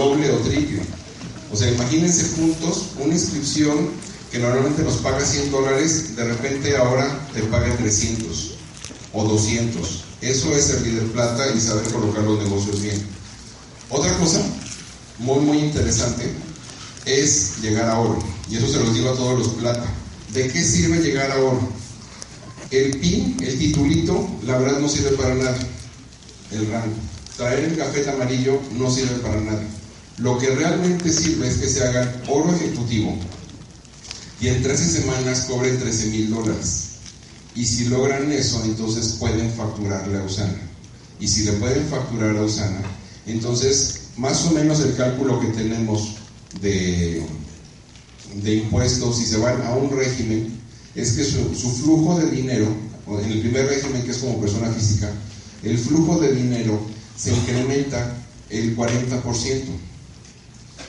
doble o triple. O sea, imagínense puntos, una inscripción que normalmente nos paga 100 dólares, de repente ahora te paga 300 o 200. Eso es el líder plata y saber colocar los negocios bien. Otra cosa muy, muy interesante es llegar a oro. Y eso se los digo a todos los plata. ¿De qué sirve llegar a oro? El PIN, el titulito, la verdad no sirve para nada. El rango. Traer el café amarillo no sirve para nada. Lo que realmente sirve es que se haga oro ejecutivo y en 13 semanas cobren 13 mil dólares. Y si logran eso, entonces pueden facturarle a Usana. Y si le pueden facturar a Usana, entonces más o menos el cálculo que tenemos de, de impuestos, si se van a un régimen, es que su, su flujo de dinero, en el primer régimen que es como persona física, el flujo de dinero se incrementa el 40%.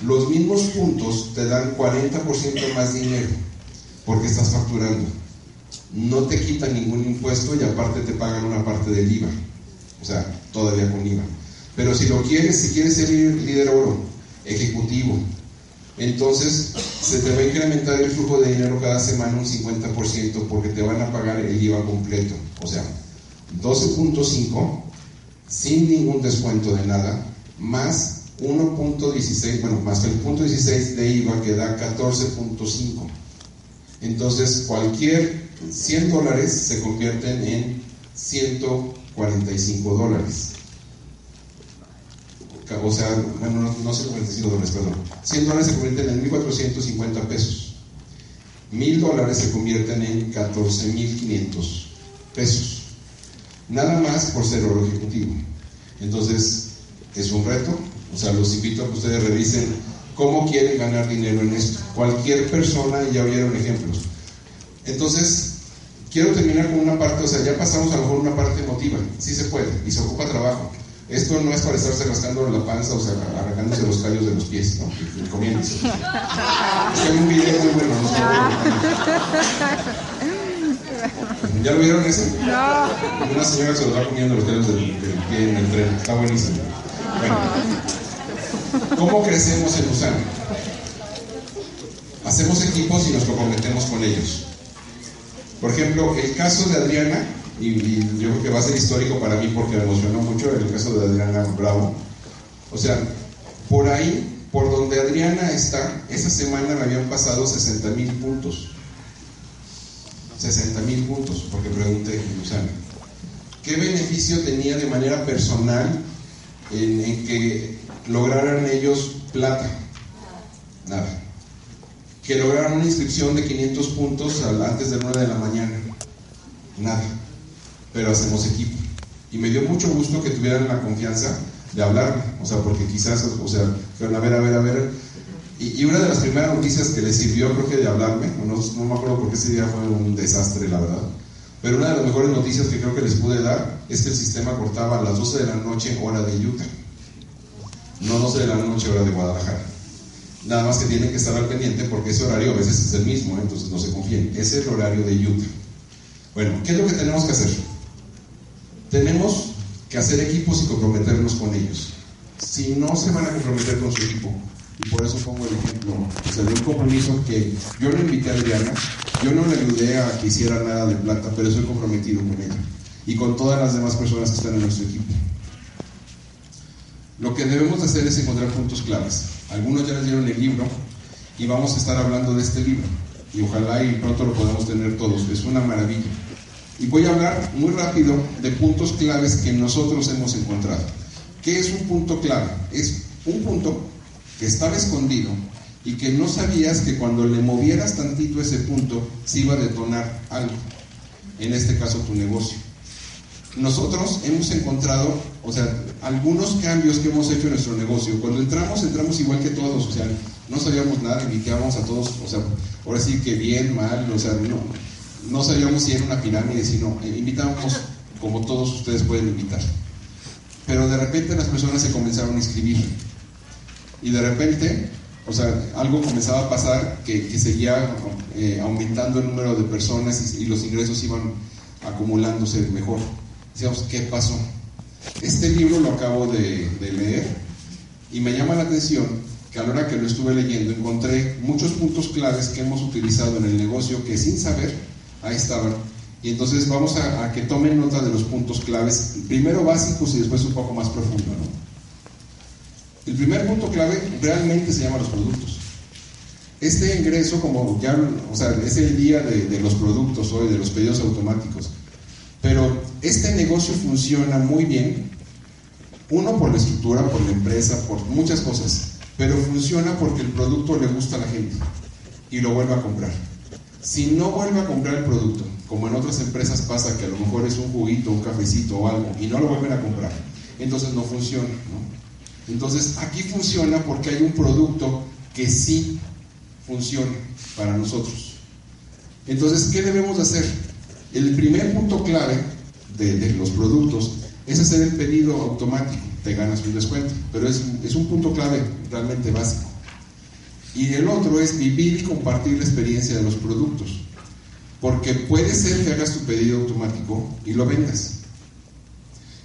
Los mismos puntos te dan 40% más dinero porque estás facturando. No te quitan ningún impuesto y aparte te pagan una parte del IVA. O sea, todavía con IVA. Pero si lo quieres, si quieres ser líder oro, ejecutivo, entonces se te va a incrementar el flujo de dinero cada semana un 50% porque te van a pagar el IVA completo. O sea, 12.5 sin ningún descuento de nada, más 1.16, bueno, más el punto 16 de IVA que da 14.5. Entonces, cualquier 100 dólares se convierten en 145 dólares. O sea, bueno, no, no 145 dólares, perdón. 100 dólares se convierten en 1.450 pesos. 1.000 dólares se convierten en 14.500 pesos. Nada más por ser oro ejecutivo. Entonces, es un reto, o sea, los invito a que ustedes revisen cómo quieren ganar dinero en esto. Cualquier persona, ya vieron ejemplos. Entonces, quiero terminar con una parte, o sea, ya pasamos a lo mejor una parte emotiva, sí se puede, y se ocupa trabajo. Esto no es para estarse rascando la panza, o sea, arrancándose los callos de los pies, ¿no? Comiéndose. Es que hay un video muy bueno, no ¿Ya lo vieron ese? No. Una señora se lo va comiendo los callos del, del pie en el tren, está buenísimo. Bueno. ¿Cómo crecemos en USAN? Hacemos equipos y nos comprometemos con ellos. Por ejemplo, el caso de Adriana, y, yo creo que va a ser histórico para mí porque me emocionó mucho el caso de Adriana Bravo. O sea, por ahí, por donde Adriana está, esa semana me habían pasado 60 mil puntos. 60 mil puntos, porque pregunté en USAN. ¿Qué beneficio tenía de manera personal en, en que lograran ellos plata. Nada. Que lograran una inscripción de 500 puntos antes de 9 de la mañana. Nada. Pero hacemos equipo. Y me dio mucho gusto que tuvieran la confianza de hablarme. O sea, porque quizás, o sea, fueron a ver, a ver, a ver. Y, y, una de las primeras noticias que les sirvió, creo que de hablarme, no, no me acuerdo porque ese día fue un desastre, la verdad. Pero una de las mejores noticias que creo que les pude dar es que el sistema cortaba a las 12 de la noche, hora de Utah no 12 de la noche hora de Guadalajara. Nada más que tienen que estar al pendiente porque ese horario a veces es el mismo, ¿eh? entonces no se confíen. Es el horario de Utah. Bueno, ¿qué es lo que tenemos que hacer? Tenemos que hacer equipos y comprometernos con ellos. Si no se van a comprometer con su equipo, y por eso pongo el ejemplo, o sea, de un compromiso que yo no invité a Adriana, yo no le ayudé a que hiciera nada de plata, pero estoy comprometido con ella y con todas las demás personas que están en nuestro equipo. Lo que debemos hacer es encontrar puntos claves. Algunos ya les dieron el libro y vamos a estar hablando de este libro. Y ojalá y pronto lo podamos tener todos. Es una maravilla. Y voy a hablar muy rápido de puntos claves que nosotros hemos encontrado. ¿Qué es un punto clave? Es un punto que estaba escondido y que no sabías que cuando le movieras tantito ese punto se iba a detonar algo. En este caso tu negocio nosotros hemos encontrado, o sea, algunos cambios que hemos hecho en nuestro negocio. Cuando entramos, entramos igual que todos, o sea, no sabíamos nada, invitábamos a todos, o sea, ahora sí que bien, mal, o sea, no, no sabíamos si era una pirámide, sino eh, invitábamos como todos ustedes pueden invitar. Pero de repente las personas se comenzaron a inscribir. Y de repente, o sea, algo comenzaba a pasar que, que seguía eh, aumentando el número de personas y, y los ingresos iban acumulándose mejor decíamos, ¿qué pasó? Este libro lo acabo de, leer Y me llama la atención que a la hora que lo estuve leyendo encontré muchos puntos claves que hemos utilizado en el negocio que sin saber ahí estaban. Y entonces vamos a, que tomen nota de los puntos claves, primero básicos y después un poco más profundo. El primer punto clave realmente se llama los productos. Este ingreso, como ya, o sea, es el día de, de los productos hoy, de los pedidos automáticos. Pero este negocio funciona muy bien, uno por la estructura, por la empresa, por muchas cosas, pero funciona porque el producto le gusta a la gente y lo vuelve a comprar. Si no vuelve a comprar el producto, como en otras empresas pasa que a lo mejor es un juguito, un cafecito o algo, y no lo vuelven a comprar, entonces no funciona. Entonces aquí funciona porque hay un producto que sí funciona para nosotros. Entonces, ¿qué debemos hacer? El primer punto clave de, los productos es hacer el pedido automático, te ganas un descuento, pero es, un punto clave realmente básico. Y el otro es vivir y compartir la experiencia de los productos. Porque puede ser que hagas tu pedido automático y lo vendas.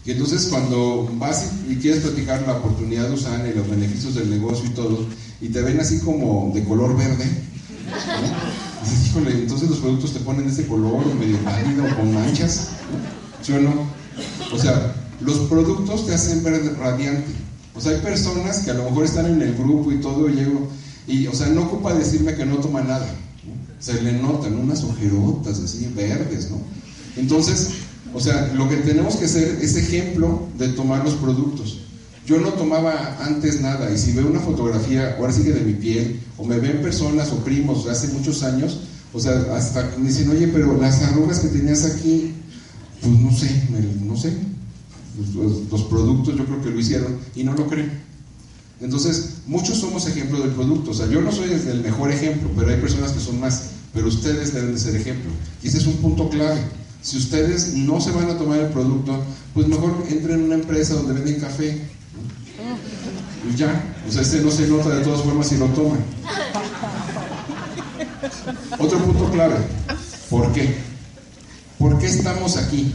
Y entonces cuando vas y, quieres platicar la oportunidad de usar y los beneficios del negocio y todo, y te ven así como de color verde, dices, entonces los productos te ponen de ese color, medio pálido, con manchas, ¿sí o no? O sea, los productos te hacen ver radiante. O sea, hay personas que a lo mejor están en el grupo y todo, y llego, y, o sea, no ocupa decirme que no toma nada. Se le notan unas ojerotas así, verdes, ¿no? Entonces, o sea, lo que tenemos que hacer es ejemplo de tomar los productos. Yo no tomaba antes nada y si veo una fotografía, ahora sí que de mi piel, o me ven personas o primos de hace muchos años, o sea, hasta me dicen, oye, pero las arrugas que tenías aquí, pues no sé, no sé. Los, productos yo creo que lo hicieron y no lo creen. Entonces, muchos somos ejemplo del producto. O sea, yo no soy el mejor ejemplo, pero hay personas que son más. Pero ustedes deben de ser ejemplo. Y ese es un punto clave. Si ustedes no se van a tomar el producto, pues mejor entren en una empresa donde venden café. Y ya. Sea, este no se nota de todas formas si lo toman. Otro punto clave. ¿Por qué? ¿Por qué estamos aquí?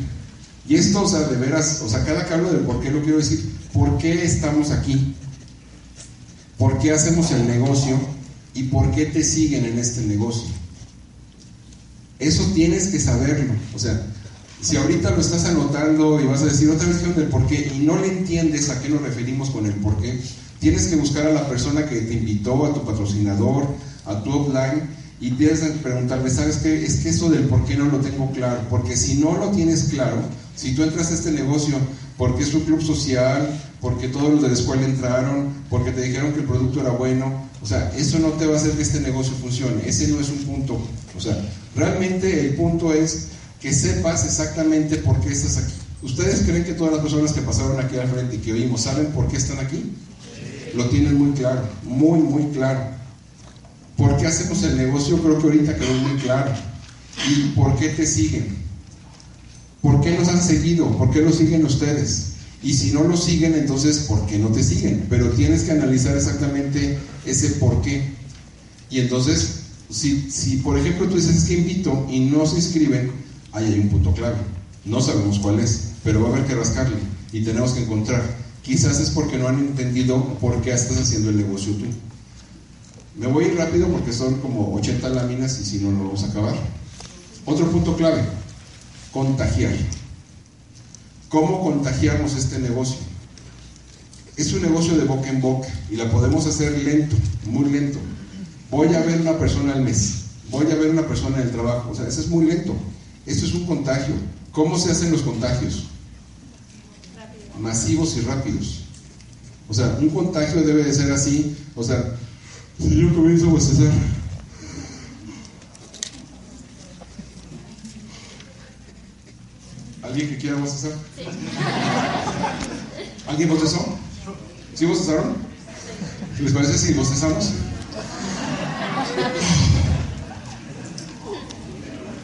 Y esto, o sea, de veras, o sea, cada que del por qué lo quiero decir, ¿por qué estamos aquí? ¿Por qué hacemos el negocio? ¿Y por qué te siguen en este negocio? Eso tienes que saberlo. O sea, si ahorita lo estás anotando y vas a decir otra vez del por qué y no le entiendes a qué nos referimos con el por qué, tienes que buscar a la persona que te invitó, a tu patrocinador, a tu offline y tienes que preguntarle, ¿sabes qué? Es que eso del por qué no lo tengo claro. Porque si no lo tienes claro, si tú entras a este negocio porque es un club social, porque todos los de la escuela entraron, porque te dijeron que el producto era bueno. O sea, eso no te va a hacer que este negocio funcione. Ese no es un punto. O sea, realmente el punto es que sepas exactamente por qué estás aquí. ¿Ustedes creen que todas las personas que pasaron aquí al frente y que oímos saben por qué están aquí? Lo tienen muy claro, muy, muy claro. ¿Por qué hacemos el negocio? Creo que ahorita quedó muy claro. ¿Y por qué te siguen? ¿Por qué nos han seguido? ¿Por qué lo siguen ustedes? Y si no lo siguen, entonces, ¿por qué no te siguen? Pero tienes que analizar exactamente ese por qué. Y entonces, si, si por ejemplo tú dices que invito y no se inscriben, ahí hay un punto clave. No sabemos cuál es, pero va a haber que rascarle y tenemos que encontrar. Quizás es porque no han entendido por qué estás haciendo el negocio tú. Me voy ir rápido porque son como 80 láminas y si no, no vamos a acabar. Otro punto clave contagiar. ¿Cómo contagiamos este negocio? Es un negocio de boca en boca y la podemos hacer lento, muy lento. Voy a ver una persona al mes, voy a ver una persona en el trabajo, o sea, eso es muy lento. Esto es un contagio. ¿Cómo se hacen los contagios? Masivos y rápidos. O sea, un contagio debe de ser así, o sea, si yo comienzo a bostezar, ¿Alguien que quiera bostezar? ¿Alguien bostezó? ¿Sí bostezaron? ¿Les parece si bostezamos?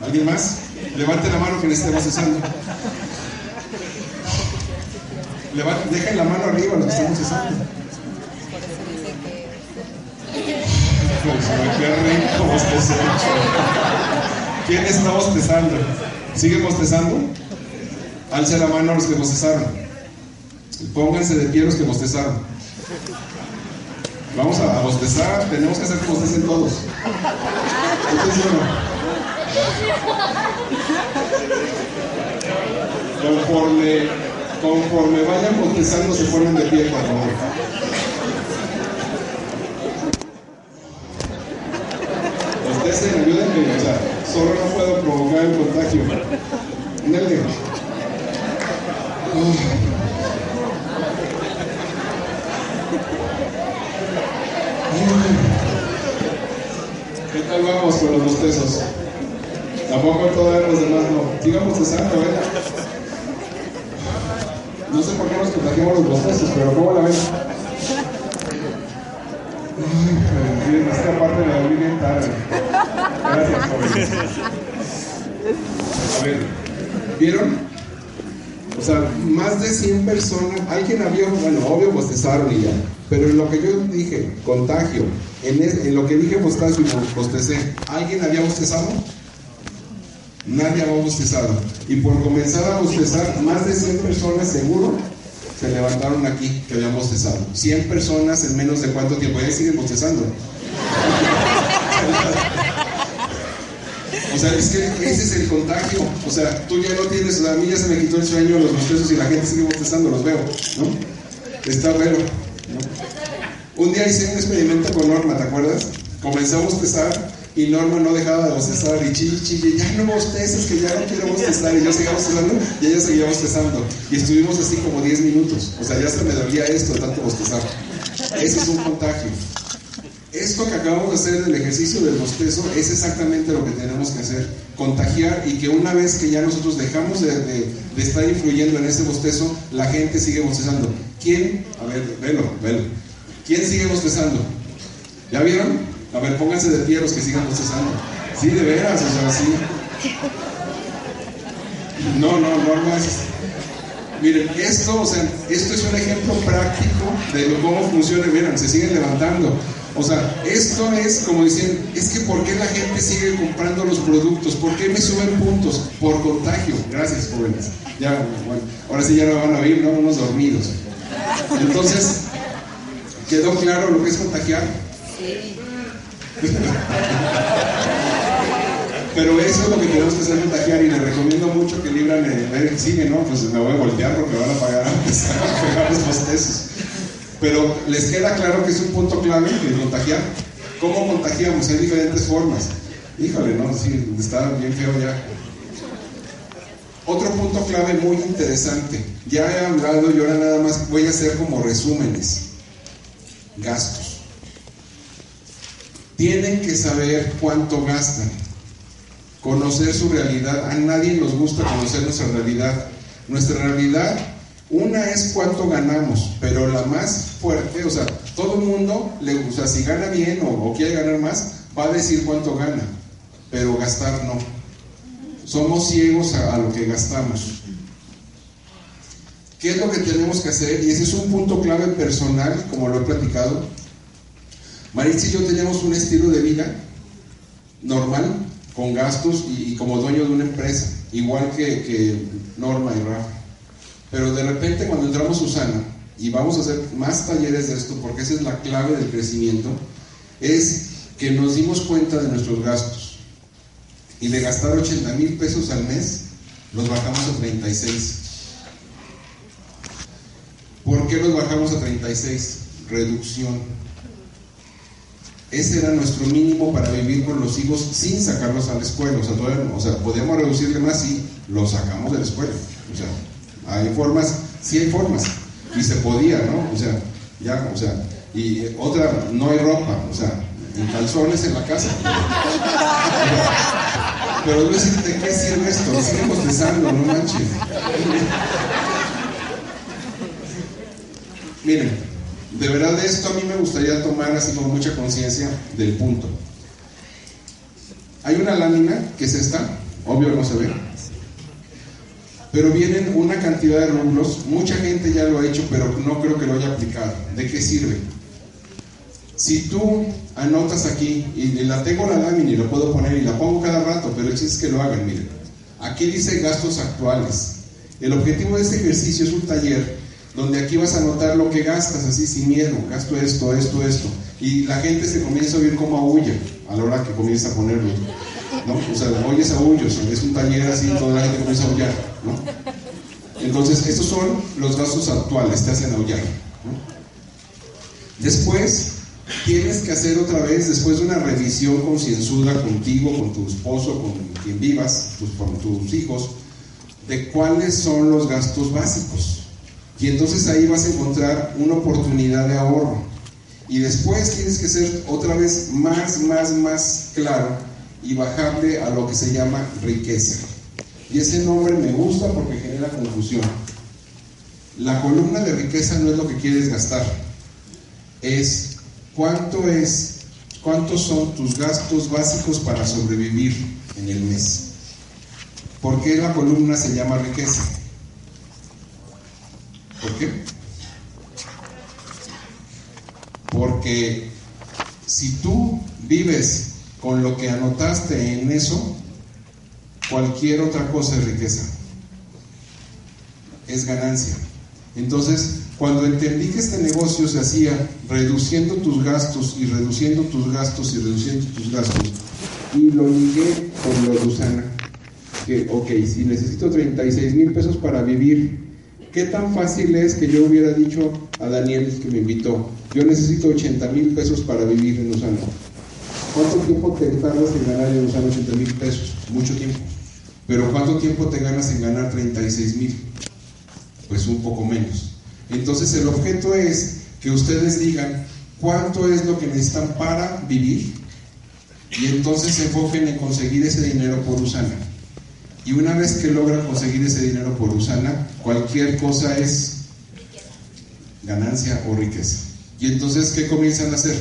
¿Alguien más? Levante la mano quien esté. Levante, dejen la mano arriba los que están. Pues, qué rico bostezar. ¿Quién está bostezando? ¿Sigue bostezando? Alce la mano a los que bostezaron. Pónganse de pie los que bostezaron. Vamos a, bostezar, tenemos que hacer que bostecen todos. Entonces, bueno, conforme, conforme vayan bostezando se ponen de pie, por favor. Bostecen, ayúdenme, o solo no puedo provocar el contagio. Nelly. ¿Qué tal vamos con los bostezos? Tampoco todavía los demás no. Sigamos bostezando, ¿eh? No sé por qué nos contagiamos los bostezos, pero ¿cómo la ven? Miren, esta parte me la bien tarde. Gracias, jóvenes. A ver, ¿vieron? O sea, más de 100 personas, alguien había, bueno, obvio bostezaron y ya, pero en lo que yo dije, contagio, en, en lo que dije bostezo y bostecé, ¿alguien había bostezado? Nadie había bostezado. Y por comenzar a bostezar, más de 100 personas seguro se levantaron aquí que habían bostezado. 100 personas en menos de cuánto tiempo, ya siguen bostezando. O sea, es que ese es el contagio. O sea, tú ya no tienes, a mí ya se me quitó el sueño, los bostezos y la gente sigue bostezando, los veo, ¿no? Está bueno. ¿no? Un día hice un experimento con Norma, ¿te acuerdas? Comenzó a bostezar y Norma no dejaba de bostezar y chille, chille, ya no bosteces, que ya no quiero bostezar. Y yo seguía bostezando y ella seguía bostezando. Y estuvimos así como 10 minutos. O sea, ya se me dolía esto de tanto bostezar. Ese es un contagio. Esto que acabamos de hacer del ejercicio del bostezo es exactamente lo que tenemos que hacer, contagiar y que una vez que ya nosotros dejamos de, de, estar influyendo en ese bostezo, la gente sigue bostezando. ¿Quién? A ver, velo, velo. ¿Quién sigue bostezando? ¿Ya vieron? A ver, pónganse de pie los que sigan bostezando. Sí, de veras, o sea, sí. No, no, no, no es. Miren, esto, o sea, esto es un ejemplo práctico de cómo funciona. Miren, se siguen levantando. O sea, esto es como dicen, es que ¿por qué la gente sigue comprando los productos? ¿Por qué me suben puntos? Por contagio. Gracias, jóvenes. Ya, bueno, ahora sí ya no van a oír, ¿no? Unos dormidos. Entonces, ¿quedó claro lo que es contagiar? Sí. Pero eso es lo que tenemos que hacer contagiar y les recomiendo mucho que libran el, cine, ¿no? Pues me voy a voltear porque van a pagar a pegar los. Pero les queda claro que es un punto clave el contagiar. ¿Cómo contagiamos? Hay diferentes formas. Híjole, ¿no? Sí, está bien feo ya. Otro punto clave muy interesante. Ya he hablado y ahora nada más voy a hacer como resúmenes. Gastos. Tienen que saber cuánto gastan. Conocer su realidad. A nadie nos gusta conocer nuestra realidad. Nuestra realidad una es cuánto ganamos, pero la más fuerte, o sea, todo el mundo, le, gusta si gana bien o, quiere ganar más, va a decir cuánto gana, pero gastar no. Somos ciegos a, lo que gastamos. ¿Qué es lo que tenemos que hacer? Y ese es un punto clave personal, como lo he platicado. Maritza y yo tenemos un estilo de vida normal, con gastos y, como dueño de una empresa, igual que, que Norma y Rafa. Pero de repente cuando entramos Susana, y vamos a hacer más talleres de esto, porque esa es la clave del crecimiento, es que nos dimos cuenta de nuestros gastos. Y de gastar 80 mil pesos al mes, los bajamos a 36. ¿Por qué los bajamos a 36? Reducción. Ese era nuestro mínimo para vivir con los hijos sin sacarlos a la escuela. O sea, o sea podíamos reducirle más si los sacamos de la escuela. O sea, hay formas, sí hay formas, y se podía, ¿no? O sea, ya, o sea, y otra, no hay ropa, o sea, en calzones en la casa. Pero no decir, ¿de qué sirve esto? Seguimos besando, no manches. Miren, de verdad esto a mí me gustaría tomar así como mucha conciencia del punto. Hay una lámina que es esta, obvio no se ve, pero vienen una cantidad de rublos, mucha gente ya lo ha hecho, pero no creo que lo haya aplicado. ¿De qué sirve? Si tú anotas aquí, y la tengo la lámina y lo puedo poner y la pongo cada rato, pero el es que lo hagan, miren. Aquí dice gastos actuales. El objetivo de este ejercicio es un taller donde aquí vas a notar lo que gastas así sin miedo, gasto esto, esto, esto. Y la gente se comienza a oír como aúlla a la hora que comienza a ponerlo. ¿no? O sea, oyes aullos, es un taller así, toda la gente comienza a aullar. ¿no? Entonces, estos son los gastos actuales, te hacen aullar. Después, tienes que hacer otra vez, después de una revisión concienzuda contigo, con tu esposo, con quien vivas, pues, con tus hijos, de cuáles son los gastos básicos. Y entonces ahí vas a encontrar una oportunidad de ahorro. Y después tienes que ser otra vez más, más, más claro y bajarle a lo que se llama riqueza. Y ese nombre me gusta porque genera confusión. La columna de riqueza no es lo que quieres gastar, es cuánto es, cuántos son tus gastos básicos para sobrevivir en el mes. ¿Por qué la columna se llama riqueza? ¿Por qué? Porque si tú vives con lo que anotaste en eso, cualquier otra cosa es riqueza. Es ganancia. Entonces, cuando entendí que este negocio se hacía reduciendo tus gastos y reduciendo tus gastos y reduciendo tus gastos, y lo ligué con lo de Usana, que, ok, si necesito 36 mil pesos para vivir, ¿Qué tan fácil es que yo hubiera dicho a Daniel que me invitó, yo necesito 80 mil pesos para vivir en Usana? ¿Cuánto tiempo te tardas en ganar en Usana 80 mil pesos? Mucho tiempo. Pero ¿cuánto tiempo te ganas en ganar 36 mil? Pues un poco menos. Entonces el objeto es que ustedes digan cuánto es lo que necesitan para vivir y entonces se enfoquen en conseguir ese dinero por Usana. Y una vez que logran conseguir ese dinero por Usana, cualquier cosa es ganancia o riqueza. Y entonces, ¿qué comienzan a hacer?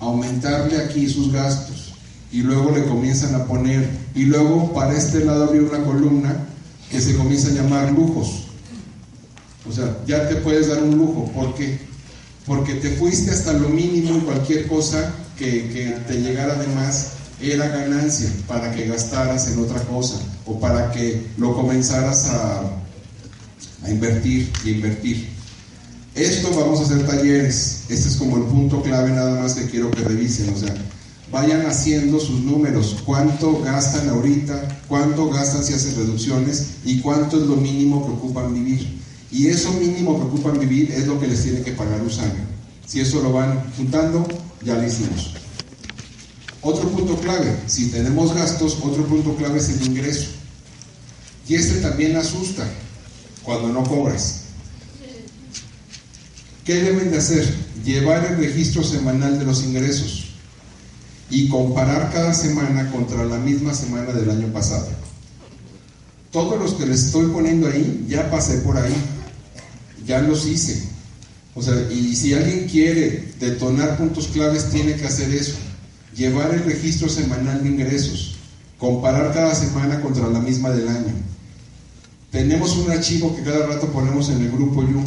Aumentarle aquí sus gastos. Y luego le comienzan a poner, y luego para este lado había una columna que se comienza a llamar lujos. O sea, ya te puedes dar un lujo. ¿Por qué? Porque te fuiste hasta lo mínimo y cualquier cosa que, que te llegara de más era ganancia para que gastaras en otra cosa o para que lo comenzaras a, a invertir y invertir. Esto vamos a hacer talleres. Este es como el punto clave nada más que quiero que revisen. O sea, vayan haciendo sus números. ¿Cuánto gastan ahorita? ¿Cuánto gastan si hacen reducciones? ¿Y cuánto es lo mínimo que ocupan vivir? Y eso mínimo que ocupan vivir es lo que les tiene que pagar Usana. Si eso lo van juntando, ya lo hicimos. Otro punto clave, si tenemos gastos, otro punto clave es el ingreso. Y este también asusta cuando no cobras. ¿Qué deben de hacer? Llevar el registro semanal de los ingresos y comparar cada semana contra la misma semana del año pasado. Todos los que les estoy poniendo ahí, ya pasé por ahí, ya los hice. O sea, y si alguien quiere detonar puntos claves, tiene que hacer eso llevar el registro semanal de ingresos, comparar cada semana contra la misma del año. Tenemos un archivo que cada rato ponemos en el grupo You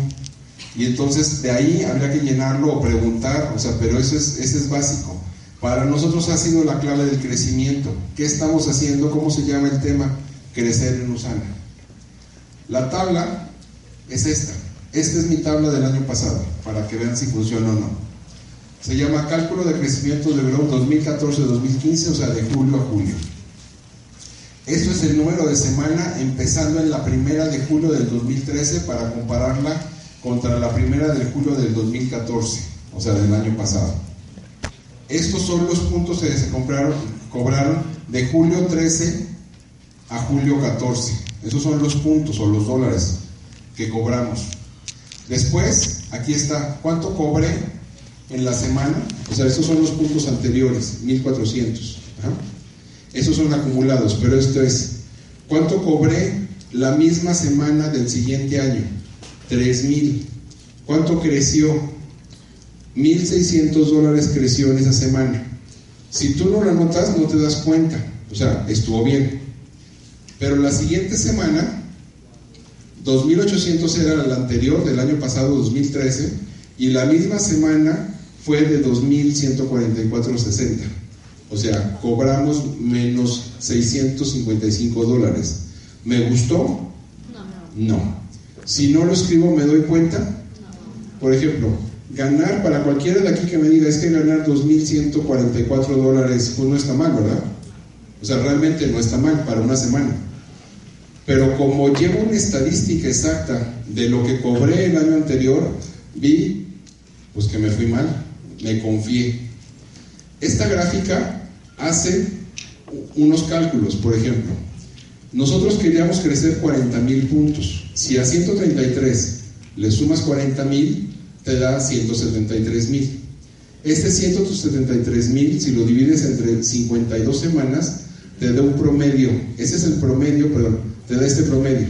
y entonces de ahí habría que llenarlo o preguntar, o sea, pero eso es, ese es básico. Para nosotros ha sido la clave del crecimiento. ¿Qué estamos haciendo? ¿Cómo se llama el tema? Crecer en Usana. La tabla es esta. Esta es mi tabla del año pasado, para que vean si funciona o no. Se llama Cálculo de Crecimiento de Growth 2014-2015, o sea, de julio a julio. Esto es el número de semana empezando en la primera de julio del 2013 para compararla contra la primera de julio del 2014, o sea, del año pasado. Estos son los puntos que se cobraron de julio 13 a julio 14. Esos son los puntos o los dólares que cobramos. Después, aquí está, ¿cuánto cobré en la semana, o sea, estos son los puntos anteriores, 1400. Esos son acumulados, pero esto es, ¿cuánto cobré la misma semana del siguiente año? 3000. ¿Cuánto creció? 1600 dólares creció en esa semana. Si tú no lo anotas, no te das cuenta. O sea, estuvo bien. Pero la siguiente semana, 2800 era la anterior del año pasado, 2013, y la misma semana fue de 2.144.60. O sea, cobramos menos 655 dólares. ¿Me gustó? No. No. si no lo escribo me doy cuenta. Por ejemplo, ganar para cualquiera de aquí que me diga es que ganar 2.144 dólares, pues no está mal, ¿verdad? O sea, realmente no está mal para una semana. Pero como llevo una estadística exacta de lo que cobré el año anterior, vi pues que me fui mal, me confié. Esta gráfica hace unos cálculos, por ejemplo. Nosotros queríamos crecer 40 mil puntos. Si a 133 le sumas 40 mil, te da 173 mil. Este 173 mil, si lo divides entre 52 semanas, te da un promedio. Ese es el promedio, perdón, te da este promedio.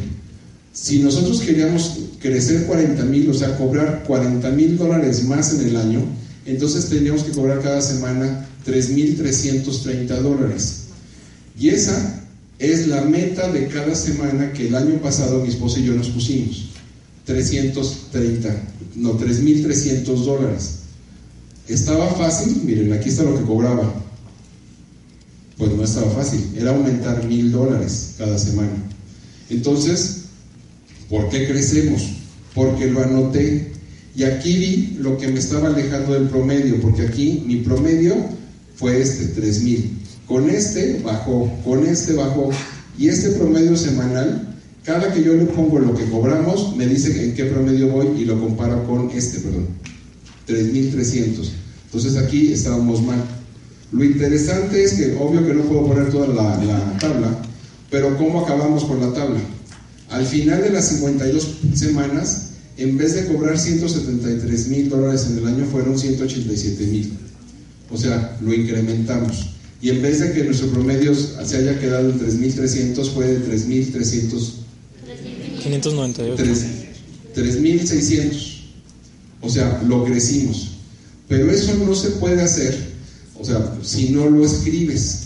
Si nosotros queríamos crecer 40 mil, o sea, cobrar 40 mil dólares más en el año, entonces tendríamos que cobrar cada semana 3.330 dólares. Y esa es la meta de cada semana que el año pasado mi esposa y yo nos pusimos. 330, no, 3.300 dólares. ¿Estaba fácil? Miren, aquí está lo que cobraba. Pues no estaba fácil, era aumentar mil dólares cada semana. Entonces, ¿por qué crecemos? Porque lo anoté. Y aquí vi lo que me estaba alejando del promedio, porque aquí mi promedio fue este, 3000. Con este bajó, con este bajó. Y este promedio semanal, cada que yo le pongo lo que cobramos, me dice en qué promedio voy y lo comparo con este, perdón. 3300. Entonces aquí estábamos mal. Lo interesante es que, obvio que no puedo poner toda la, la tabla, pero ¿cómo acabamos con la tabla? Al final de las 52 semanas, en vez de cobrar 173 mil dólares en el año, fueron 187 mil. O sea, lo incrementamos. Y en vez de que nuestro promedio se haya quedado en 3.300, fue de 3.300. 598. 3.600. O sea, lo crecimos. Pero eso no se puede hacer, o sea, si no lo escribes.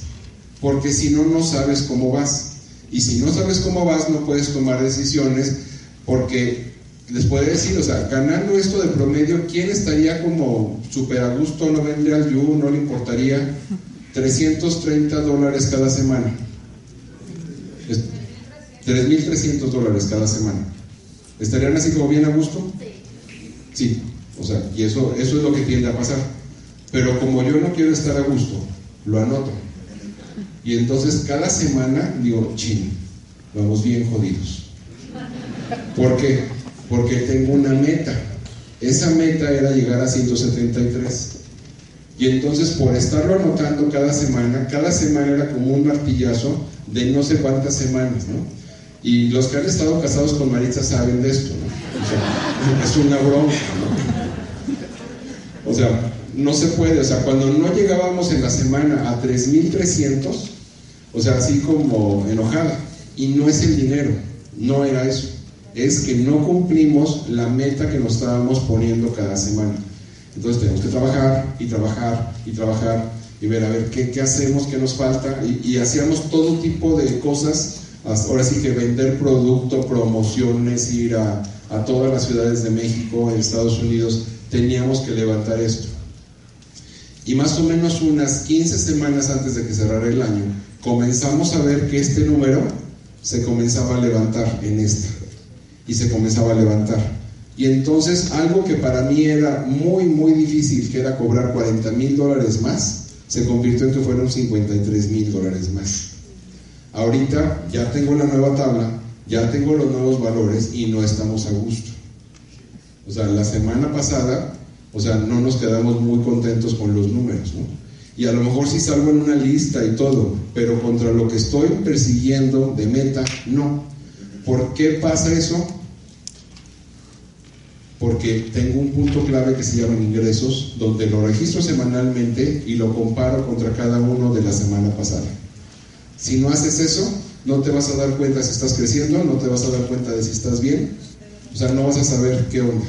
Porque si no, no sabes cómo vas. Y si no sabes cómo vas, no puedes tomar decisiones porque les puede decir, o sea, ganando esto de promedio, ¿quién estaría como súper a gusto, no vendría al You, no le importaría 330 dólares cada semana? 3.300 dólares cada semana. ¿Estarían así como bien a gusto? Sí, o sea, y eso, eso es lo que tiende a pasar. Pero como yo no quiero estar a gusto, lo anoto. Y entonces cada semana digo, ching, vamos bien jodidos. ¿Por qué? Porque tengo una meta. Esa meta era llegar a 173. Y entonces por estarlo anotando cada semana, cada semana era como un martillazo de no sé cuántas semanas, ¿no? Y los que han estado casados con Maritza saben de esto, ¿no? O sea, es una broma, ¿no? O sea, no se puede, o sea, cuando no llegábamos en la semana a 3.300, o sea, así como enojada, y no es el dinero, no era eso es que no cumplimos la meta que nos estábamos poniendo cada semana. Entonces tenemos que trabajar y trabajar y trabajar y ver a ver qué, hacemos, qué nos falta y, hacíamos todo tipo de cosas. ahora sí que vender producto, promociones, ir a, a todas las ciudades de México, en Estados Unidos, teníamos que levantar esto. Y más o menos unas 15 semanas antes de que cerrara el año, comenzamos a ver que este número se comenzaba a levantar en esta y se comenzaba a levantar. Y entonces algo que para mí era muy, muy difícil, que era cobrar 40 mil dólares más, se convirtió en que fueron 53 mil dólares más. Ahorita ya tengo la nueva tabla, ya tengo los nuevos valores y no estamos a gusto. O sea, la semana pasada, o sea, no nos quedamos muy contentos con los números, ¿no? Y a lo mejor sí salgo en una lista y todo, pero contra lo que estoy persiguiendo de meta, no. ¿Por qué pasa eso? Porque tengo un punto clave que se llama ingresos, donde lo registro semanalmente y lo comparo contra cada uno de la semana pasada. Si no haces eso, no te vas a dar cuenta si estás creciendo, no te vas a dar cuenta de si estás bien, o sea, no vas a saber qué onda.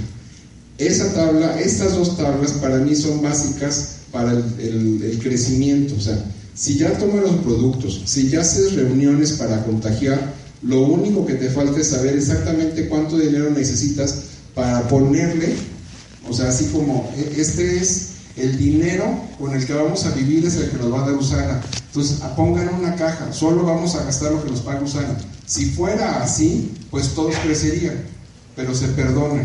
Esa tabla, estas dos tablas para mí son básicas para el, el crecimiento, o sea, si ya tomas los productos, si ya haces reuniones para contagiar, lo único que te falta es saber exactamente cuánto dinero necesitas para ponerle, o sea, así como, e, este es el dinero con el que vamos a vivir, es el que nos va a dar Usana. Entonces, pongan una caja, solo vamos a gastar lo que nos paga Usana. Si fuera así, pues todos crecerían. pero se perdona.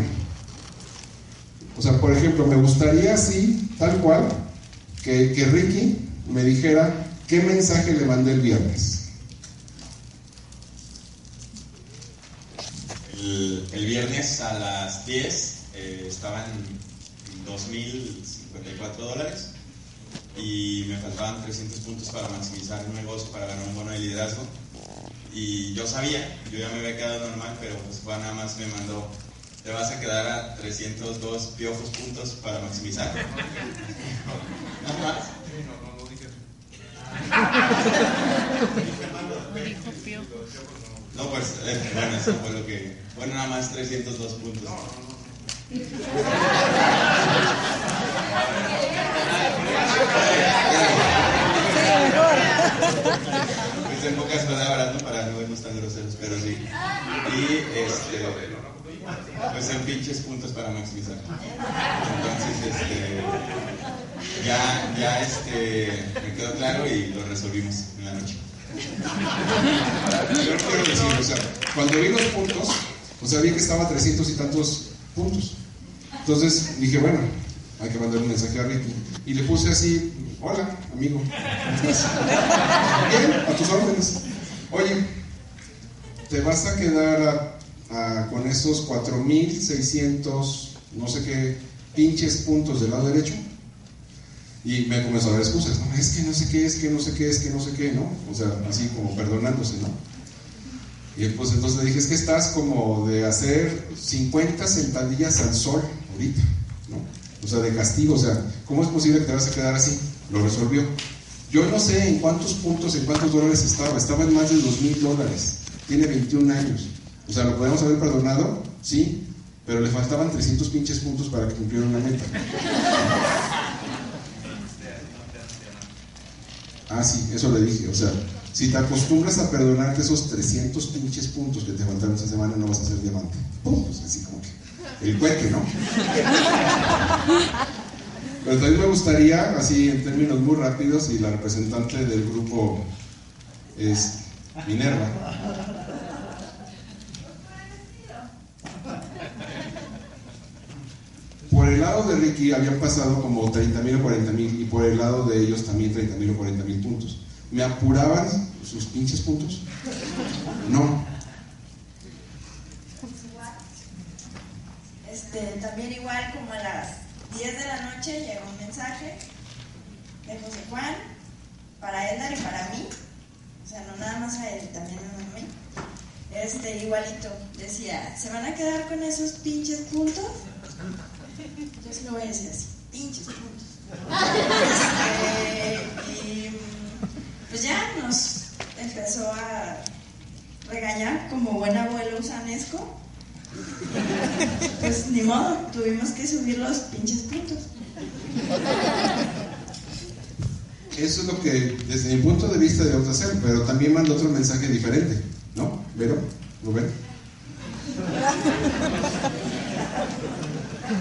O sea, por ejemplo, me gustaría así, tal cual, que, que Ricky me dijera qué mensaje le mandé el viernes. El, viernes a las 10 eh, estaban 2.054 dólares y me faltaban 300 puntos para maximizar un negocio, para ganar un bono de liderazgo. Y yo sabía, yo ya me había quedado normal, pero pues Juan nada más me mandó, te vas a quedar a 302 piojos puntos para maximizar. Nada más. No, pues, eh, bueno, eso fue lo que. Bueno, nada más 302 puntos. Pues en pocas palabras, ¿no? Para no vernos tan groseros, pero sí. Y este. Pues en pinches puntos para maximizar. Entonces, este. Ya, ya este. Me quedó claro y lo resolvimos en la noche. Yo quiero decir, o sea, cuando vi los puntos, o sea, vi que estaba a 300 y tantos puntos. Entonces dije, bueno, hay que mandar un mensaje a Ricky. Y le puse así, hola, amigo. Bien, a tus órdenes. Oye, ¿te vas a quedar con esos 4.600, no sé qué, pinches puntos del lado derecho? Y me comenzó a dar excusas, no, es que no sé qué, es que no sé qué, es que no sé qué, ¿no? O sea, así como perdonándose, ¿no? Y pues entonces le dije, es que estás como de hacer 50 sentadillas al sol ahorita, ¿no? O sea, de castigo, o sea, ¿cómo es posible que te vas a quedar así? Lo resolvió. Yo no sé en cuántos puntos, en cuántos dólares estaba, estaba en más de 2 mil dólares, tiene 21 años. O sea, ¿lo podemos haber perdonado? Sí, pero le faltaban 300 pinches puntos para que cumpliera una meta. Ah, sí, eso le dije. O sea, si te acostumbras a perdonarte esos 300 pinches puntos que te faltaron esa semana, no vas a ser diamante. ¡Pum! Pues así como que el cuete, ¿no? Pero también me gustaría, así en términos muy rápidos, y la representante del grupo es Minerva. Por el lado de Ricky habían pasado como 30 mil o 40 mil y por el lado de ellos también 30 mil o 40 mil puntos. ¿Me apuraban sus pinches puntos? No. Este, también igual como a las 10 de la noche llegó un mensaje de José Juan para Edgar y para mí. O sea, no nada más a él, también a mí. Este, igualito. Decía, ¿se van a quedar con esos pinches puntos? Yo sí lo voy a decir así, pinches puntos. Este, y pues ya nos empezó a regañar como buen abuelo usanesco. Pues ni modo, tuvimos que subir los pinches puntos. Eso es lo que, desde mi punto de vista, debemos hacer, pero también manda otro mensaje diferente, ¿no? ¿Vero? ¿Rubén?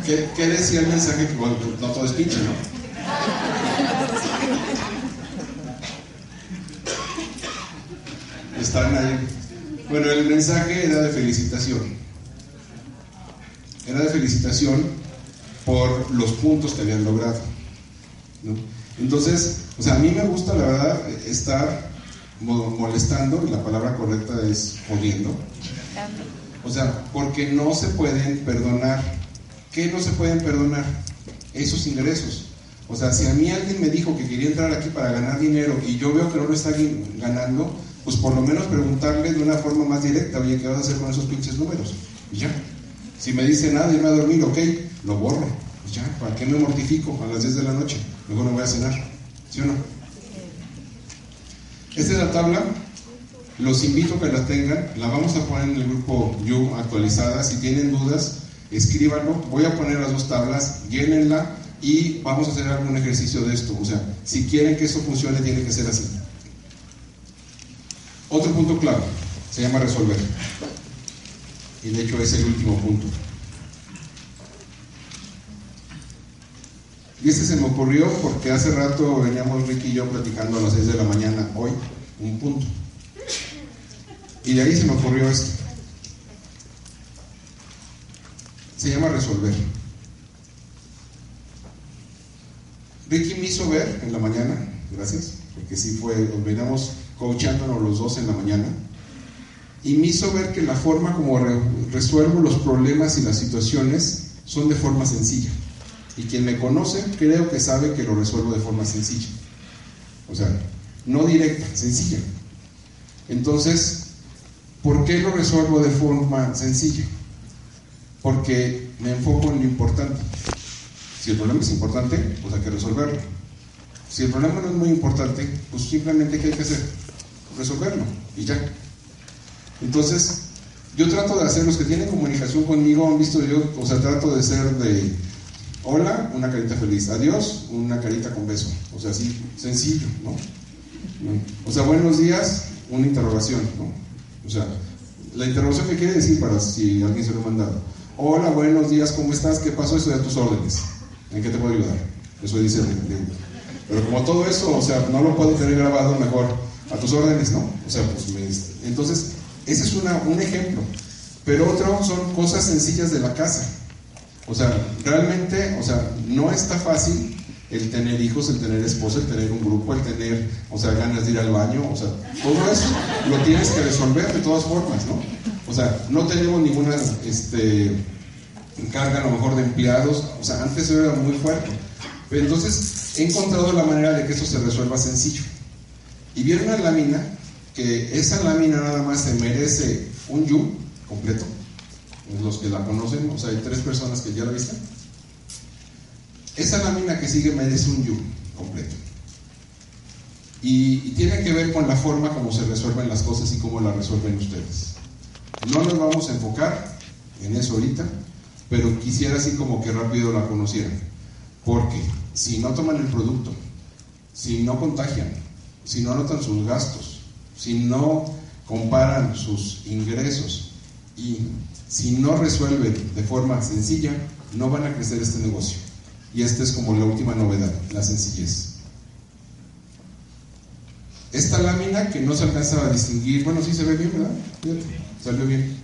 ¿Qué, decía el mensaje? Que bueno, no todo es pinche, ¿no? Están ahí. Bueno, el mensaje era de felicitación. Era de felicitación por los puntos que habían logrado. ¿no? Entonces, o sea, a mí me gusta, la verdad, estar molestando, y la palabra correcta es jodiendo. O sea, porque no se pueden perdonar ¿Qué no se pueden perdonar? Esos ingresos. O sea, si a mí alguien me dijo que quería entrar aquí para ganar dinero y yo veo que no lo está ganando, pues por lo menos preguntarle de una forma más directa, oye, ¿qué vas a hacer con esos pinches números? Y ya. Si me dice nada, irme a dormir, ok, lo borro. Ya, ¿para qué me mortifico a las 10 de la noche? Luego no voy a cenar. ¿Sí o no? Esta es la tabla. Los invito a que la tengan. La vamos a poner en el grupo You actualizada. Si tienen dudas, escríbanlo, voy a poner las dos tablas, llénenla y vamos a hacer algún ejercicio de esto. O sea, si quieren que eso funcione, tiene que ser así. Otro punto clave, se llama resolver. Y de hecho es el último punto. Y este se me ocurrió porque hace rato veníamos Ricky y yo platicando a las 6 de la mañana, hoy, un punto. Y de ahí se me ocurrió esto. Se llama resolver. Ricky me hizo ver en la mañana, gracias, porque sí fue, nos veníamos coachándonos los dos en la mañana, y me hizo ver que la forma como resuelvo los problemas y las situaciones son de forma sencilla. Y quien me conoce creo que sabe que lo resuelvo de forma sencilla. O sea, no directa, sencilla. Entonces, ¿por qué lo resuelvo de forma sencilla? Porque me enfoco en lo importante. Si el problema es importante, pues hay que resolverlo. Si el problema no es muy importante, pues simplemente ¿qué hay que hacer? Resolverlo y ya. Entonces, yo trato de hacer, los que tienen comunicación conmigo han visto yo, o sea, trato de ser de hola, una carita feliz, adiós, una carita con beso, o sea, así, sencillo, ¿no? O sea, buenos días, una interrogación, ¿no? O sea, la interrogación que quiere decir para si alguien se lo ha mandado. Hola, buenos días, ¿cómo estás? ¿Qué pasó? Estoy a tus órdenes. ¿En qué te puedo ayudar? Eso dice Pero como todo eso, o sea, no lo puedo tener grabado mejor a tus órdenes, ¿no? O sea, pues me, entonces, ese es una, un ejemplo. Pero otro son cosas sencillas de la casa. O sea, realmente, o sea, no está fácil el tener hijos, el tener esposa, el tener un grupo, el tener, o sea, ganas de ir al baño, o sea, todo eso lo tienes que resolver de todas formas, ¿no? O sea, no tenemos ninguna este, carga a lo mejor de empleados, o sea, antes era muy fuerte. Pero entonces he encontrado la manera de que eso se resuelva sencillo. Y viene una lámina que esa lámina nada más se merece un yu completo. Los que la conocen, o sea, hay tres personas que ya la visten. Esa lámina que sigue merece un yu completo. Y, y, tiene que ver con la forma como se resuelven las cosas y cómo las resuelven ustedes. No nos vamos a enfocar en eso ahorita, pero quisiera así como que rápido la conocieran. Porque si no toman el producto, si no contagian, si no anotan sus gastos, si no comparan sus ingresos y si no resuelven de forma sencilla, no van a crecer este negocio. Y esta es como la última novedad, la sencillez. Esta lámina que no se alcanza a distinguir, bueno, sí se ve bien, ¿verdad? salió bien.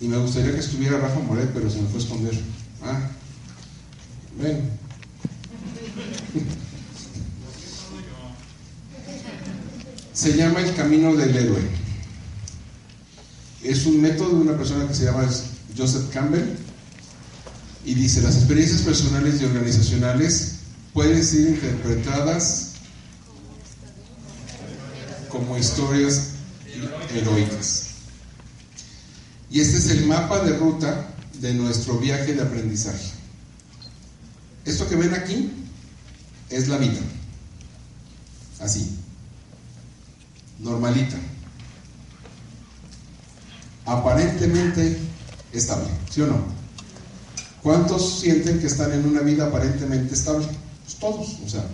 Y me gustaría que estuviera Rafa Moret, pero se me fue a esconder. Ah, ven. se llama el camino del héroe. Es un método de una persona que se llama Joseph Campbell y dice, las experiencias personales y organizacionales pueden ser interpretadas como historias heroicas. Y este es el mapa de ruta de nuestro viaje de aprendizaje. Esto que ven aquí es la vida. Así normalita, aparentemente estable, ¿sí o no? ¿Cuántos sienten que están en una vida aparentemente estable? Pues todos, o sea,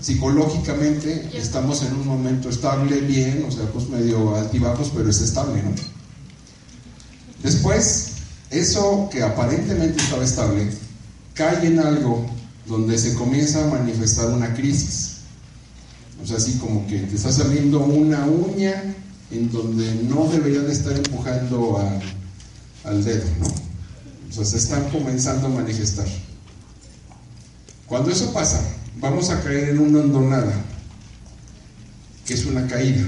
psicológicamente estamos en un momento estable, bien, o sea, pues medio altibajos, pero es estable, ¿no? Después, eso que aparentemente estaba estable, cae en algo donde se comienza a manifestar una crisis. O sea, así como que te está saliendo una uña en donde no deberían de estar empujando al dedo, ¿no? Se están comenzando a manifestar. Cuando eso pasa, vamos a caer en una hondonada, que es una caída.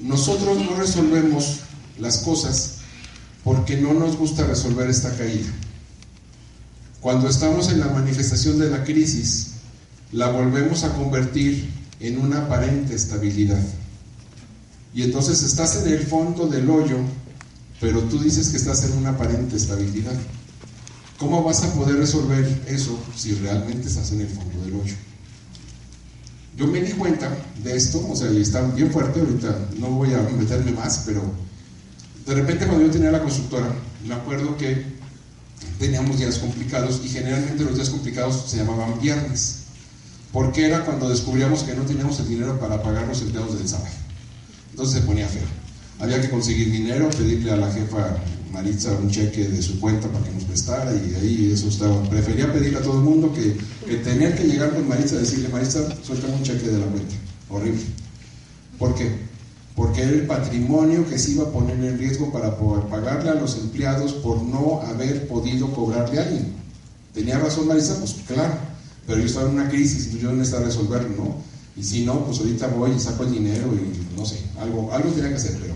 Nosotros no resolvemos las cosas porque no nos gusta resolver esta caída. Cuando estamos en la manifestación de la crisis, la volvemos a convertir en una aparente estabilidad. Y entonces estás en el fondo del hoyo, pero tú dices que estás en una aparente estabilidad. ¿Cómo vas a poder resolver eso si realmente estás en el fondo del hoyo? Yo me di cuenta de esto, o sea, y está bien fuerte, ahorita no voy a meterme más, pero de repente cuando yo tenía la constructora, me acuerdo que teníamos días complicados y generalmente los días complicados se llamaban viernes porque era cuando descubríamos que no teníamos el dinero para pagar los empleados del sábado. Entonces se ponía feo. Había que conseguir dinero, pedirle a la jefa Maritza un cheque de su cuenta para que nos prestara y ahí eso estaba. Prefería pedirle a todo el mundo que, que tenía que llegar con Maritza y decirle, Maritza, suéltame un cheque de la cuenta. Horrible. ¿Por qué? porque era el patrimonio que se iba a poner en riesgo para poder pagarle a los empleados por no haber podido cobrarle a alguien. ¿Tenía razón Marisa? Pues claro, pero yo estaba en una crisis y yo necesitaba resolverlo, ¿no? Y si no, pues ahorita voy y saco el dinero y no sé, algo, algo tenía que hacer, pero...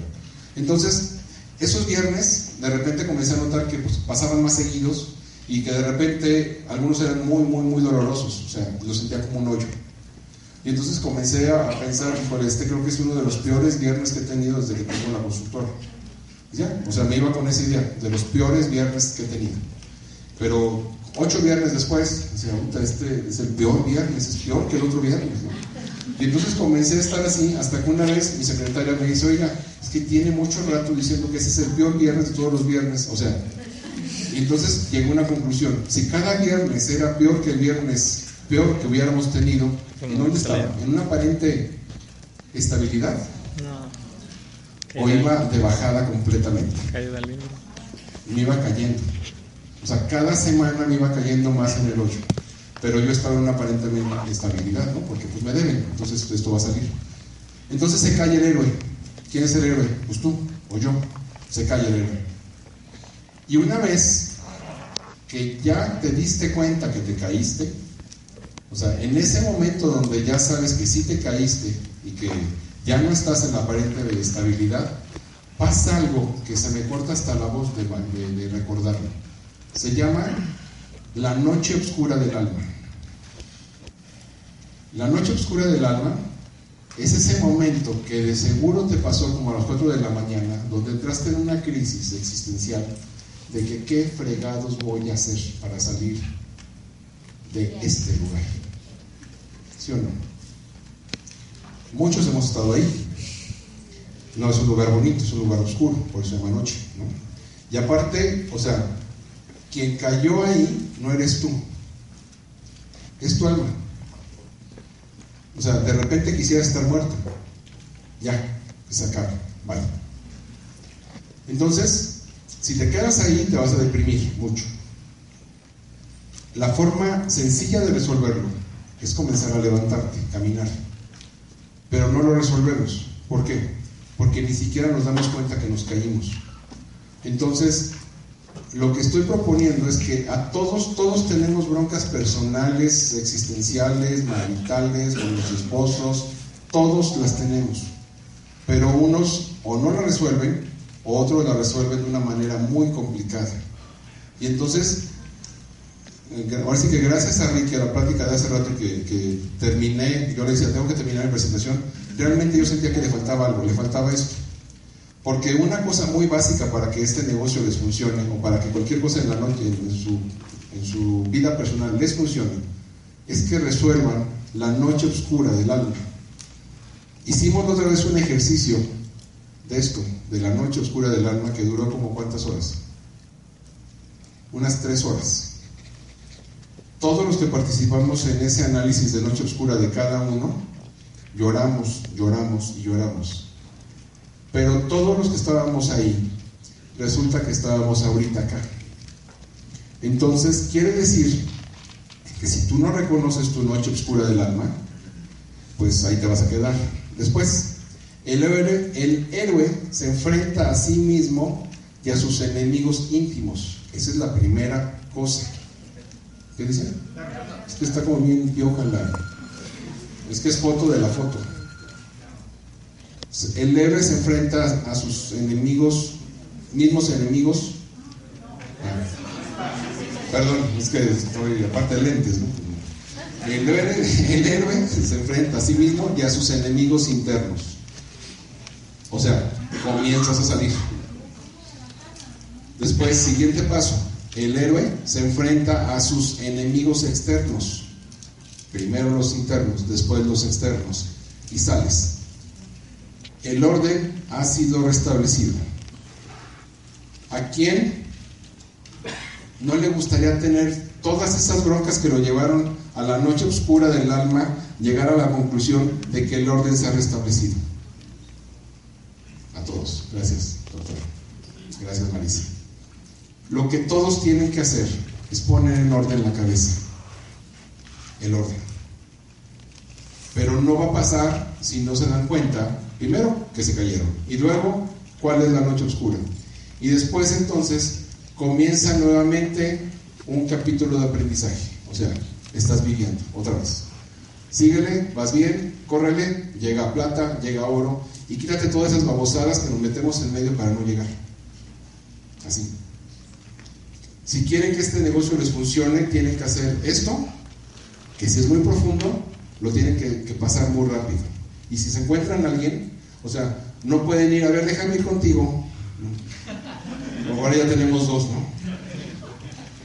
Entonces, esos viernes, de repente comencé a notar que pues, pasaban más seguidos y que de repente algunos eran muy, muy, muy dolorosos, o sea, los sentía como un hoyo. Y entonces comencé a pensar, este creo que es uno de los peores viernes que he tenido desde que tengo la consultora. Ya, o sea, me iba con esa idea, de los peores viernes que he tenido. Pero ocho viernes después, sea, este es el peor viernes, es peor que el otro viernes. Y entonces comencé a estar así hasta que una vez mi secretaria me dice, oiga, es que tiene mucho rato diciendo que ese es el peor viernes de todos los viernes. O sea, y entonces llegó a una conclusión. Si cada viernes era peor que el viernes peor que hubiéramos tenido, ¿en dónde estaba? ¿En una aparente estabilidad? No. ¿O iba de bajada completamente? Me iba cayendo. O sea, cada semana me iba cayendo más en el hoyo pero yo estaba en una aparentemente estabilidad, ¿no? Porque pues me deben, entonces esto va a salir. Entonces se cae el héroe. ¿Quién es el héroe? Pues tú o yo. Se cae el héroe. Y una vez que ya te diste cuenta que te caíste, o sea, en ese momento donde ya sabes que sí te caíste y que ya no estás en la aparente estabilidad, pasa algo que se me corta hasta la voz de, de recordarlo. Se llama la noche oscura del alma. La noche oscura del alma es ese momento que de seguro te pasó como a las 4 de la mañana, donde entraste en una crisis existencial de que qué fregados voy a hacer para salir de este lugar. ¿Sí o no? Muchos hemos estado ahí. No es un lugar bonito, es un lugar oscuro, por eso se llama noche. ¿no? Y aparte, o sea, quien cayó ahí no eres tú, es tu alma. O sea, de repente quisiera estar muerto. Ya, que se acabe. Vale. Entonces, si te quedas ahí, te vas a deprimir mucho. La forma sencilla de resolverlo es comenzar a levantarte, caminar. Pero no lo resolvemos. ¿Por qué? Porque ni siquiera nos damos cuenta que nos caímos. Entonces, lo que estoy proponiendo es que a todos, todos tenemos broncas personales, existenciales, maritales, con los esposos, todos las tenemos. Pero unos o no la resuelven, o otros la resuelven de una manera muy complicada. Y entonces, eh, ahora sí que gracias a Ricky, a la plática de hace rato que, que terminé, yo le decía, tengo que terminar mi presentación, realmente yo sentía que le faltaba algo, le faltaba esto. Porque una cosa muy básica para que este negocio les funcione o para que cualquier cosa en la noche, en su, vida personal les funcione, es que resuelvan la noche oscura del alma. Hicimos otra vez un ejercicio de esto, de la noche oscura del alma, que duró como cuántas horas? Unas tres horas. Todos los que participamos en ese análisis de noche oscura de cada uno, lloramos, lloramos y lloramos. Pero todos los que estábamos ahí, resulta que estábamos ahorita acá. Entonces, quiere decir que si tú no reconoces tu noche oscura del alma, pues ahí te vas a quedar. Después, el héroe, el héroe se enfrenta a sí mismo y a sus enemigos íntimos. Esa es la primera cosa. ¿Qué dice? Es que está como bien pioja la... Es que es foto de la foto. El héroe se enfrenta a sus enemigos, mismos enemigos. perdón, es que estoy aparte de lentes, ¿no? El héroe, se enfrenta a sí mismo y a sus enemigos internos. O sea, comienzas a salir. Después, siguiente paso, el héroe se enfrenta a sus enemigos externos. Primero los internos, después los externos. Y sales el orden ha sido restablecido. ¿A quién no le gustaría tener todas esas broncas que lo llevaron a la noche oscura del alma, llegar a la conclusión de que el orden se ha restablecido? A todos. Gracias, doctor. Gracias, Marisa. Lo que todos tienen que hacer es poner en orden la cabeza. El orden. Pero no va a pasar si no se dan cuenta, primero, que se cayeron. Y luego, cuál es la noche oscura. Y después entonces comienza nuevamente un capítulo de aprendizaje. O sea, estás viviendo otra vez. Síguele, vas bien, córrele, llega plata, llega oro y quítate todas esas babosadas que nos metemos en medio para no llegar. Así. Si quieren que este negocio les funcione, tienen que hacer esto, que si es muy profundo, lo tienen que, pasar muy rápido. Y si se encuentran a alguien, o sea, no pueden ir, a ver, déjame ir contigo. Ahora ya tenemos dos, ¿no?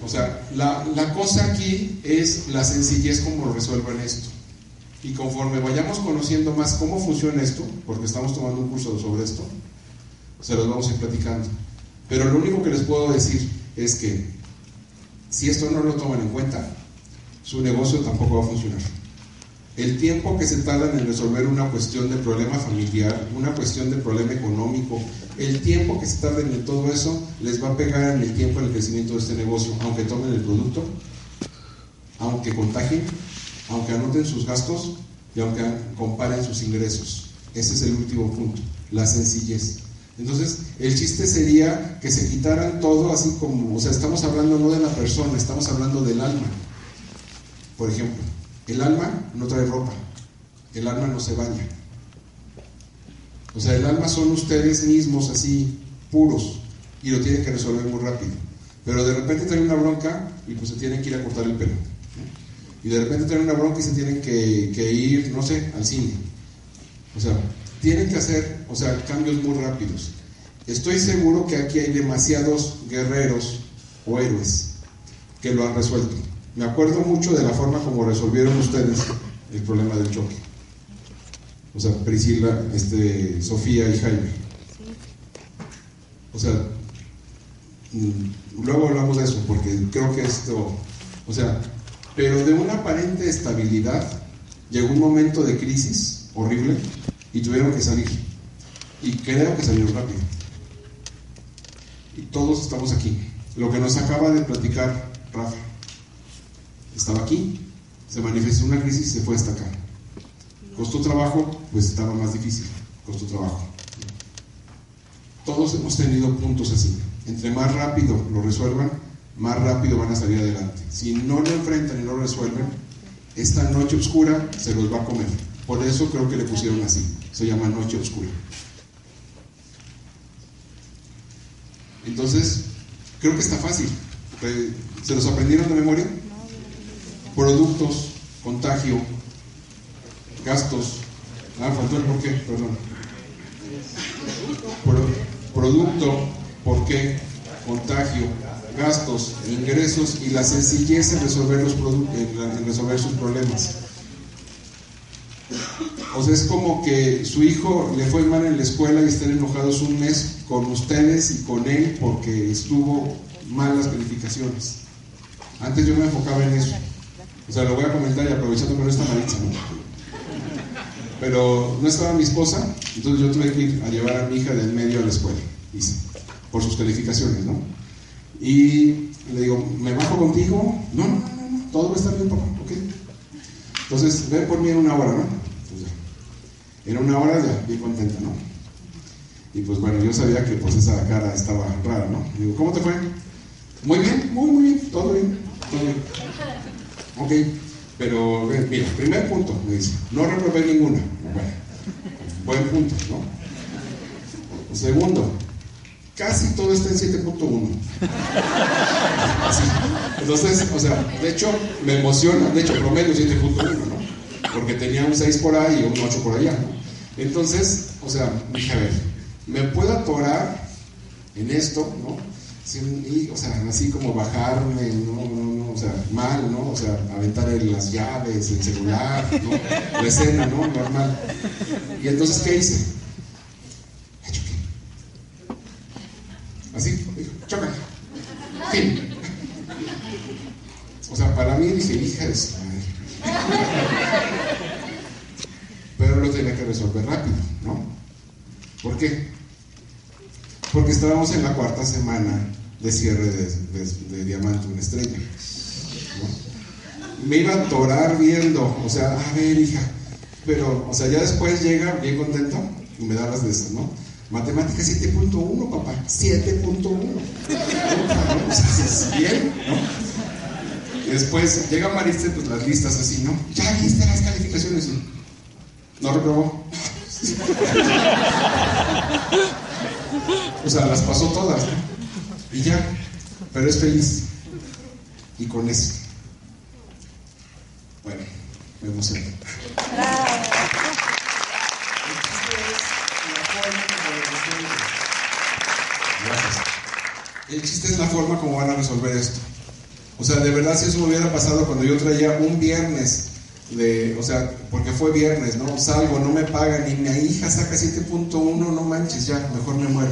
O sea, la, la cosa aquí es la sencillez como resuelvan esto. Y conforme vayamos conociendo más cómo funciona esto, porque estamos tomando un curso sobre esto, se los vamos a ir platicando. Pero lo único que les puedo decir es que si esto no lo toman en cuenta, su negocio tampoco va a funcionar. El tiempo que se tardan en resolver una cuestión de problema familiar, una cuestión de problema económico, el tiempo que se tarden en todo eso les va a pegar en el tiempo en el crecimiento de este negocio, aunque tomen el producto, aunque contagien, aunque anoten sus gastos y aunque comparen sus ingresos. Ese es el último punto, la sencillez. Entonces, el chiste sería que se quitaran todo así como, o sea, estamos hablando no de la persona, estamos hablando del alma. Por ejemplo, el alma no trae ropa, el alma no se baña. O sea, el alma son ustedes mismos así, puros, y lo tienen que resolver muy rápido. Pero de repente traen una bronca y pues se tienen que ir a cortar el pelo y de repente tienen una bronca y se tienen que, ir, no sé, al cine. O sea, tienen que hacer, o sea, cambios muy rápidos. Estoy seguro que aquí hay demasiados guerreros o héroes que lo han resuelto. Me acuerdo mucho de la forma como resolvieron ustedes el problema del choque. O sea, Priscila, este, Sofía y Jaime. O sea, mm, luego hablamos de eso, porque creo que esto, o sea, pero de una aparente estabilidad llegó un momento de crisis horrible y tuvieron que salir. Y creo que salieron rápido. Y todos estamos aquí. Lo que nos acaba de platicar Rafa. Estaba aquí, se manifestó una crisis y se fue hasta acá. Costó trabajo, pues estaba más difícil. Costó trabajo. Todos hemos tenido puntos así. Entre más rápido lo resuelvan, más rápido van a salir adelante. Si no lo enfrentan y no lo resuelven, esta noche oscura se los va a comer. Por eso creo que le pusieron así. Se llama noche oscura. Entonces, creo que está fácil. ¿Se los aprendieron de memoria? Productos, contagio, gastos. Ah, faltó el por qué, perdón. producto, por qué, contagio, gastos, ingresos y la sencillez en resolver, los en resolver sus problemas. O sea, es como que su hijo le fue mal en la escuela y estén enojados un mes con ustedes y con él porque estuvo mal las calificaciones. Antes yo me enfocaba en eso. O sea, lo voy a comentar y aprovechando que no está Maritza, Pero no estaba mi esposa, entonces yo tuve que ir a llevar a mi hija del medio a la escuela, por sus calificaciones, ¿no? Y le digo, ¿me bajo contigo? No, no, no, no, todo va a estar bien, papá, ok. Entonces, ven por mí en una hora, ¿no? Pues en una hora ya, bien contenta, ¿no? Y pues bueno, yo sabía que pues esa cara estaba rara, ¿no? digo, ¿cómo te fue? Muy bien, muy, muy bien, todo bien, todo bien. Ok, pero mira, primer punto, me dice, no reprobé ninguna. Bueno, buen punto, ¿no? Segundo, casi todo está en 7.1. Entonces, o sea, de hecho, me emociona, de hecho, promedio 7.1, ¿no? Porque tenía un 6 por ahí y un 8 por allá, ¿no? Entonces, o sea, dije, a ver, ¿me puedo atorar en esto, ¿no? y, o sea, así como bajarme, no, mal, ¿no? O sea, aventar las llaves, el celular, ¿no? La escena, ¿no? Normal. Y entonces, ¿qué hice? Así, choca. Fin. O sea, para mí dije, hija de Pero lo tenía que resolver rápido, ¿no? ¿Por qué? Porque estábamos en la cuarta semana de cierre de, Diamante, una estrella. Me iba a atorar viendo, o sea, a ver, hija, Pero, o sea, ya después llega bien contento y me da las de esas, ¿no? Matemática 7.1, papá. 7.1. O sea, bien, ¿no? Después llega Mariste, pues las listas así, ¿no? Ya están las calificaciones. No reprobó. O sea, las pasó todas, ¿no? Y ya, pero es feliz. Y con eso. Bueno, me emociono. Gracias. El chiste es la forma como van a resolver esto. O sea, de verdad, si eso me hubiera pasado cuando yo traía un viernes, de, o sea, porque fue viernes, ¿no? Salgo, no me pagan, y mi hija saca 7.1, no manches, ya, mejor me muero.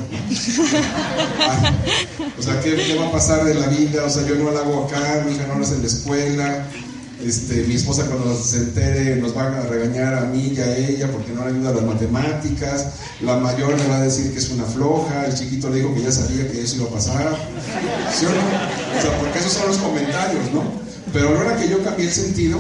Ay, o sea, ¿qué, ¿qué, va a pasar de la vida? O sea, yo no la hago acá, mi hija no la hace en la escuela, este, mi esposa cuando se entere nos va a regañar a mí y a ella porque no le ayuda las matemáticas, la mayor me va a decir que es una floja, el chiquito le dijo que ya sabía que eso iba a pasar, ¿sí o no? O sea, porque esos son los comentarios, ¿no? Pero a la hora que yo cambié el sentido,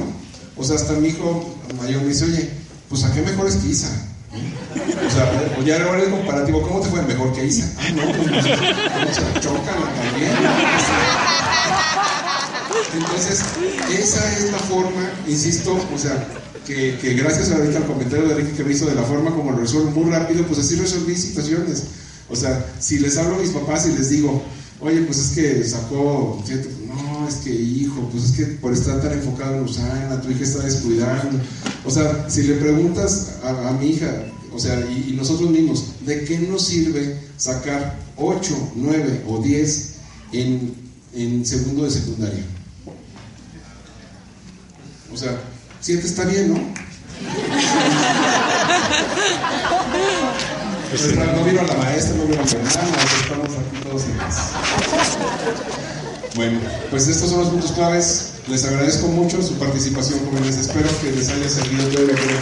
o sea, hasta mi hijo mayor me dice, oye, pues ¿a qué mejor es que Isa? O sea, o ya ahora el comparativo, ¿cómo te fue mejor que Isa? Ah, no, pues, pues, pues chócala también. Entonces, esa es la forma, insisto, o sea, que, que gracias ahorita al comentario de Enrique que me hizo de la forma como lo resuelvo muy rápido, pues así resolví situaciones. O sea, si les hablo a mis papás y les digo, oye, pues es que sacó, no, es que hijo, pues es que por estar tan enfocado en Usana, tu hija está descuidando. O sea, si le preguntas a, a mi hija, o sea, y, y, nosotros mismos, ¿de qué nos sirve sacar 8, 9 o 10 en, en segundo de secundaria? O sea, siete está bien, ¿no? Pues, no vino la maestra, no vino la hermana, estamos aquí todos en casa. Bueno, pues estos son los puntos claves. Les agradezco mucho su participación, jóvenes. Espero que les haya servido todo lo que les.